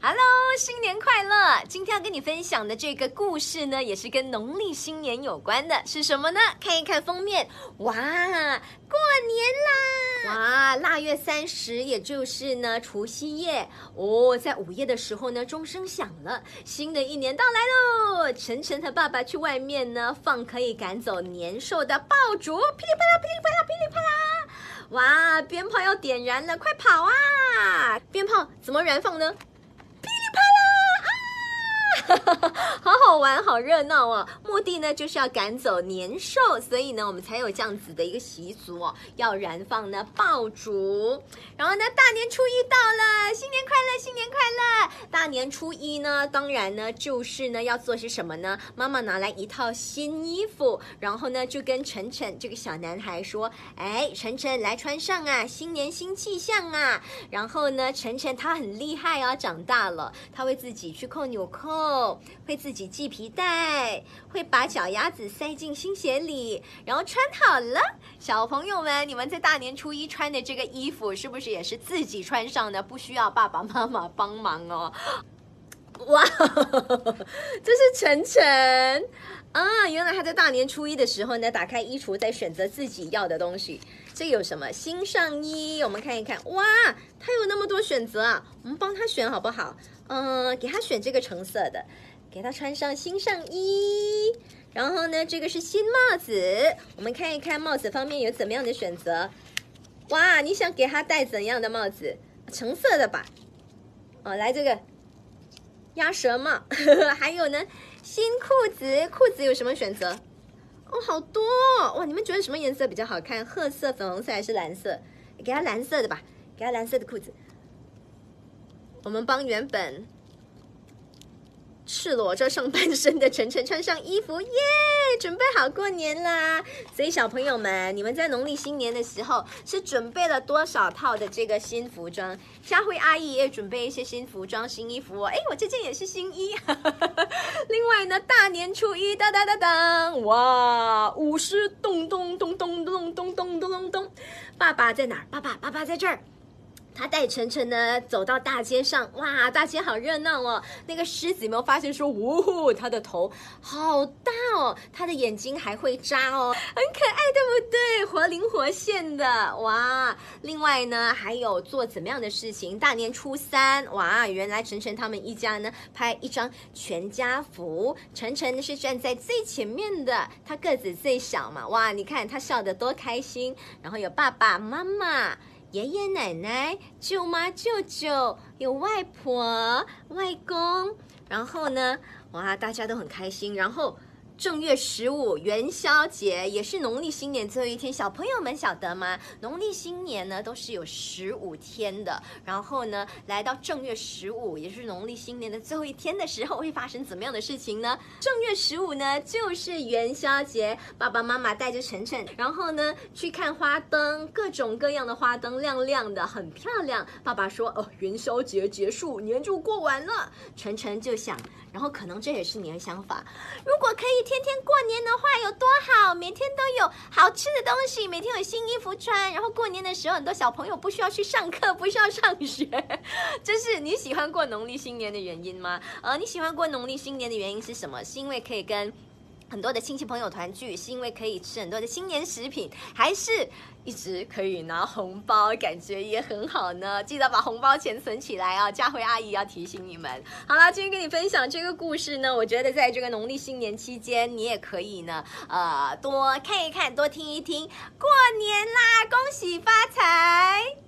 Hello，新年快乐！今天要跟你分享的这个故事呢，也是跟农历新年有关的，是什么呢？看一看封面，哇，过年啦！哇，腊月三十，也就是呢除夕夜哦，在午夜的时候呢，钟声响了，新的一年到来喽！晨晨和爸爸去外面呢放可以赶走年兽的爆竹，噼里啪啦，噼里啪啦，噼里啪啦！哇，鞭炮要点燃了，快跑啊！鞭炮怎么燃放呢？哈 哈好好玩，好热闹哦！目的呢就是要赶走年兽，所以呢我们才有这样子的一个习俗哦，要燃放呢爆竹。然后呢大年初一到了，新年快乐，新年快乐！大年初一呢，当然呢就是呢要做些什么呢？妈妈拿来一套新衣服，然后呢就跟晨晨这个小男孩说：“哎，晨晨来穿上啊，新年新气象啊！”然后呢，晨晨他很厉害哦，长大了他会自己去扣纽扣。会自己系皮带，会把脚丫子塞进新鞋里，然后穿好了。小朋友们，你们在大年初一穿的这个衣服，是不是也是自己穿上的？不需要爸爸妈妈帮忙哦。哇，这是晨晨啊！原来他在大年初一的时候呢，打开衣橱，在选择自己要的东西。这有什么新上衣？我们看一看。哇，他有那么多选择啊！我们帮他选好不好？嗯，给他选这个橙色的，给他穿上新上衣。然后呢，这个是新帽子，我们看一看帽子方面有怎么样的选择。哇，你想给他戴怎样的帽子？橙色的吧。哦，来这个鸭舌帽呵呵。还有呢，新裤子，裤子有什么选择？哦，好多哇！你们觉得什么颜色比较好看？褐色、粉红色还是蓝色？给他蓝色的吧，给他蓝色的裤子。我们帮原本赤裸着上半身的晨晨穿上衣服，耶！准备好过年啦！所以小朋友们，你们在农历新年的时候是准备了多少套的这个新服装？佳慧阿姨也准备一些新服装、新衣服哦。哎，我这件也是新衣。另外呢，大年初一，哒哒哒哒，哇！舞狮咚咚咚咚咚咚咚咚咚咚。爸爸在哪儿？爸爸，爸爸在这儿。他带晨晨呢走到大街上，哇，大街好热闹哦！那个狮子有没有发现说，呜，它的头好大哦，它的眼睛还会眨哦，很可爱，对不对？活灵活现的，哇！另外呢，还有做怎么样的事情？大年初三，哇，原来晨晨他们一家呢拍一张全家福，晨晨是站在最前面的，他个子最小嘛，哇，你看他笑得多开心，然后有爸爸妈妈。爷爷奶奶、舅妈、舅舅，有外婆、外公，然后呢，哇，大家都很开心，然后。正月十五元宵节也是农历新年最后一天，小朋友们晓得吗？农历新年呢都是有十五天的，然后呢，来到正月十五，也是农历新年的最后一天的时候，会发生怎么样的事情呢？正月十五呢就是元宵节，爸爸妈妈带着晨晨，然后呢去看花灯，各种各样的花灯亮亮的，很漂亮。爸爸说：“哦，元宵节结束，年就过完了。”晨晨就想。然后可能这也是你的想法。如果可以天天过年的话，有多好？每天都有好吃的东西，每天有新衣服穿。然后过年的时候，很多小朋友不需要去上课，不需要上学。这是你喜欢过农历新年的原因吗？呃，你喜欢过农历新年的原因是什么？是因为可以跟。很多的亲戚朋友团聚，是因为可以吃很多的新年食品，还是一直可以拿红包，感觉也很好呢？记得把红包钱存起来啊！佳慧阿姨要提醒你们。好了，今天跟你分享这个故事呢，我觉得在这个农历新年期间，你也可以呢，呃，多看一看，多听一听，过年啦，恭喜发财！